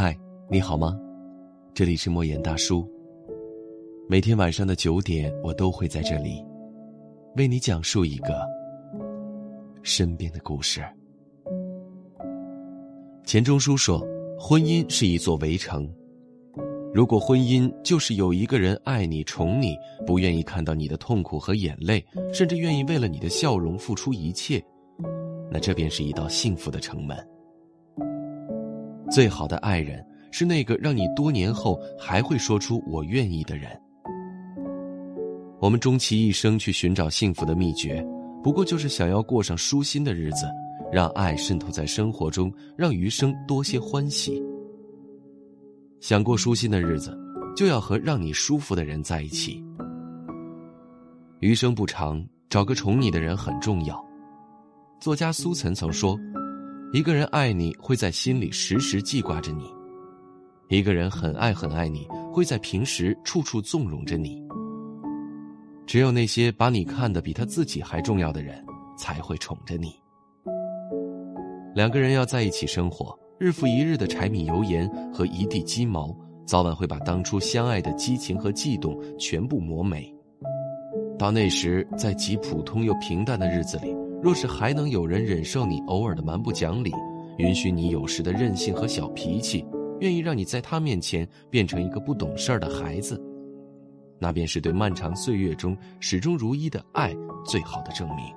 嗨，你好吗？这里是莫言大叔。每天晚上的九点，我都会在这里，为你讲述一个身边的故事。钱钟书说：“婚姻是一座围城，如果婚姻就是有一个人爱你、宠你，不愿意看到你的痛苦和眼泪，甚至愿意为了你的笑容付出一切，那这便是一道幸福的城门。”最好的爱人是那个让你多年后还会说出“我愿意”的人。我们终其一生去寻找幸福的秘诀，不过就是想要过上舒心的日子，让爱渗透在生活中，让余生多些欢喜。想过舒心的日子，就要和让你舒服的人在一起。余生不长，找个宠你的人很重要。作家苏岑曾说。一个人爱你会在心里时时记挂着你，一个人很爱很爱你会在平时处处纵容着你。只有那些把你看得比他自己还重要的人，才会宠着你。两个人要在一起生活，日复一日的柴米油盐和一地鸡毛，早晚会把当初相爱的激情和悸动全部磨没。到那时，在极普通又平淡的日子里。若是还能有人忍受你偶尔的蛮不讲理，允许你有时的任性和小脾气，愿意让你在他面前变成一个不懂事儿的孩子，那便是对漫长岁月中始终如一的爱最好的证明。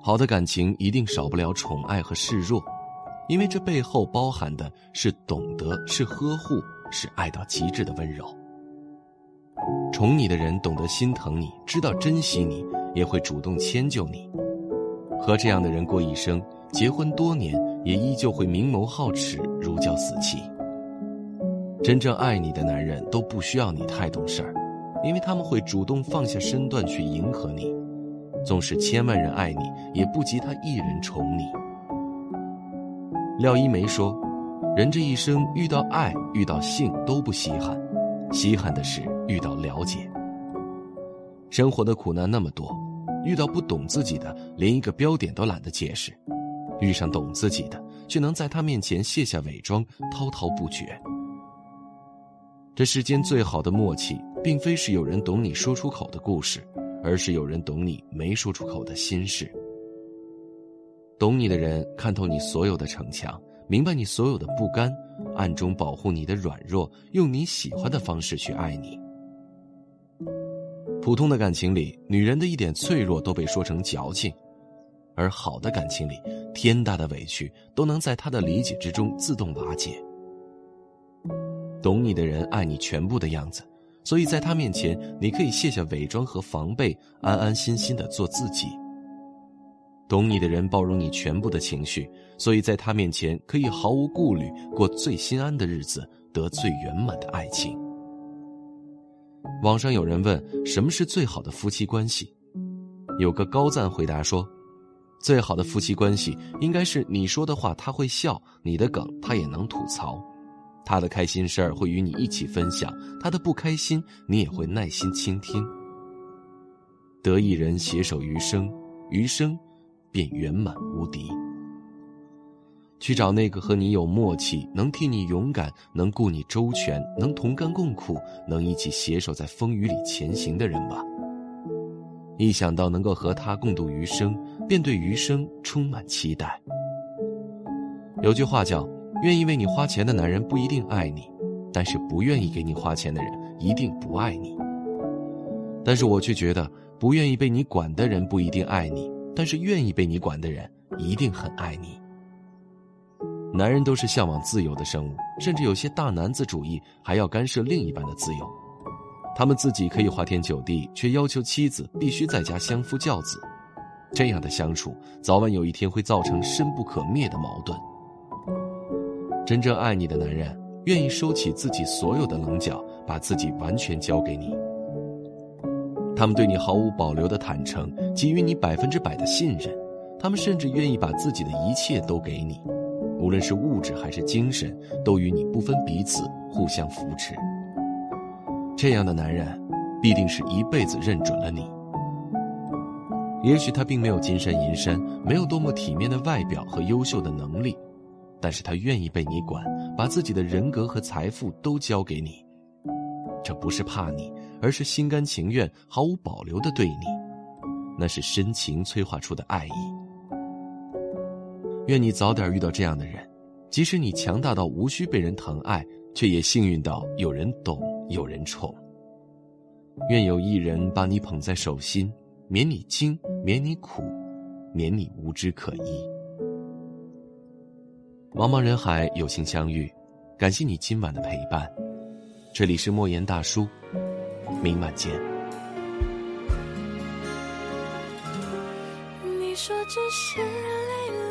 好的感情一定少不了宠爱和示弱，因为这背后包含的是懂得，是呵护，是爱到极致的温柔。宠你的人懂得心疼你，知道珍惜你。也会主动迁就你，和这样的人过一生，结婚多年也依旧会明眸皓齿、如胶似漆。真正爱你的男人都不需要你太懂事儿，因为他们会主动放下身段去迎合你。纵使千万人爱你，也不及他一人宠你。廖一梅说：“人这一生遇到爱、遇到性都不稀罕，稀罕的是遇到了解。生活的苦难那么多。”遇到不懂自己的，连一个标点都懒得解释；遇上懂自己的，却能在他面前卸下伪装，滔滔不绝。这世间最好的默契，并非是有人懂你说出口的故事，而是有人懂你没说出口的心事。懂你的人看透你所有的逞强，明白你所有的不甘，暗中保护你的软弱，用你喜欢的方式去爱你。普通的感情里，女人的一点脆弱都被说成矫情；而好的感情里，天大的委屈都能在她的理解之中自动瓦解。懂你的人爱你全部的样子，所以在他面前，你可以卸下伪装和防备，安安心心的做自己。懂你的人包容你全部的情绪，所以在他面前可以毫无顾虑过最心安的日子，得最圆满的爱情。网上有人问什么是最好的夫妻关系，有个高赞回答说：“最好的夫妻关系应该是你说的话他会笑，你的梗他也能吐槽，他的开心事儿会与你一起分享，他的不开心你也会耐心倾听。得一人携手余生，余生便圆满无敌。”去找那个和你有默契、能替你勇敢、能顾你周全、能同甘共苦、能一起携手在风雨里前行的人吧。一想到能够和他共度余生，便对余生充满期待。有句话叫：“愿意为你花钱的男人不一定爱你，但是不愿意给你花钱的人一定不爱你。”但是我却觉得，不愿意被你管的人不一定爱你，但是愿意被你管的人一定很爱你。男人都是向往自由的生物，甚至有些大男子主义还要干涉另一半的自由。他们自己可以花天酒地，却要求妻子必须在家相夫教子。这样的相处，早晚有一天会造成深不可灭的矛盾。真正爱你的男人，愿意收起自己所有的棱角，把自己完全交给你。他们对你毫无保留的坦诚，给予你百分之百的信任。他们甚至愿意把自己的一切都给你。无论是物质还是精神，都与你不分彼此，互相扶持。这样的男人，必定是一辈子认准了你。也许他并没有金山银山，没有多么体面的外表和优秀的能力，但是他愿意被你管，把自己的人格和财富都交给你。这不是怕你，而是心甘情愿、毫无保留的对你，那是深情催化出的爱意。愿你早点遇到这样的人，即使你强大到无需被人疼爱，却也幸运到有人懂、有人宠。愿有一人把你捧在手心，免你惊，免你苦，免你无枝可依。茫茫人海，有幸相遇，感谢你今晚的陪伴。这里是莫言大叔，明晚见。你说只是累了，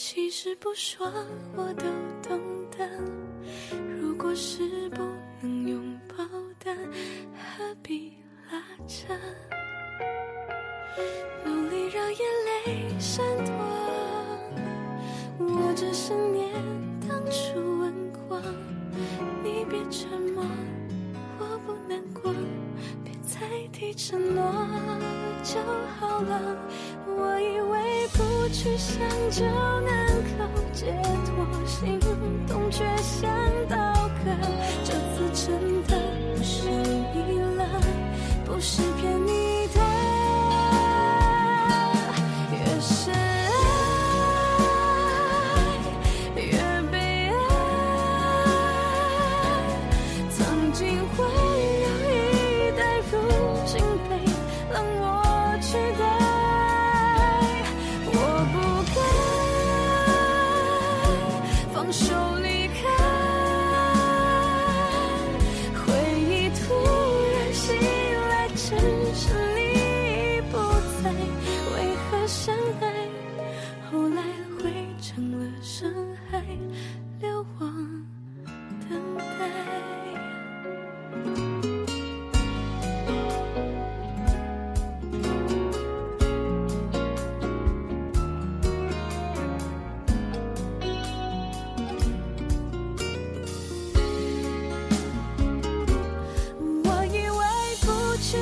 其实不说我都懂得。如果是不能拥抱的，何必拉扯？努力让眼泪闪躲，我只是念当初吻过。你别沉默，我不难过，别再提承诺就好了。我以为不去想就能够解脱，心动却像刀割，这次真的不是你了，不是骗你的。手里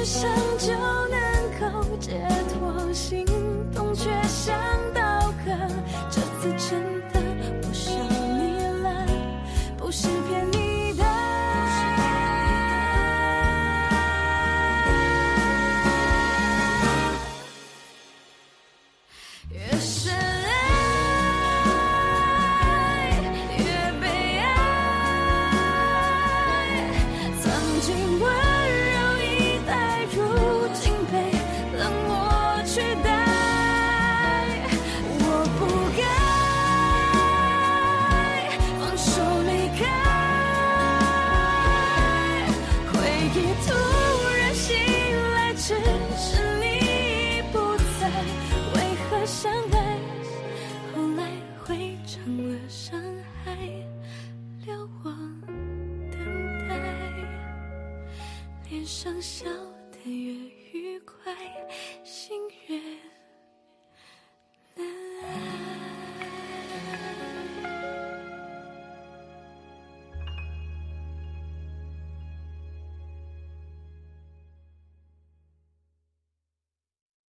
生就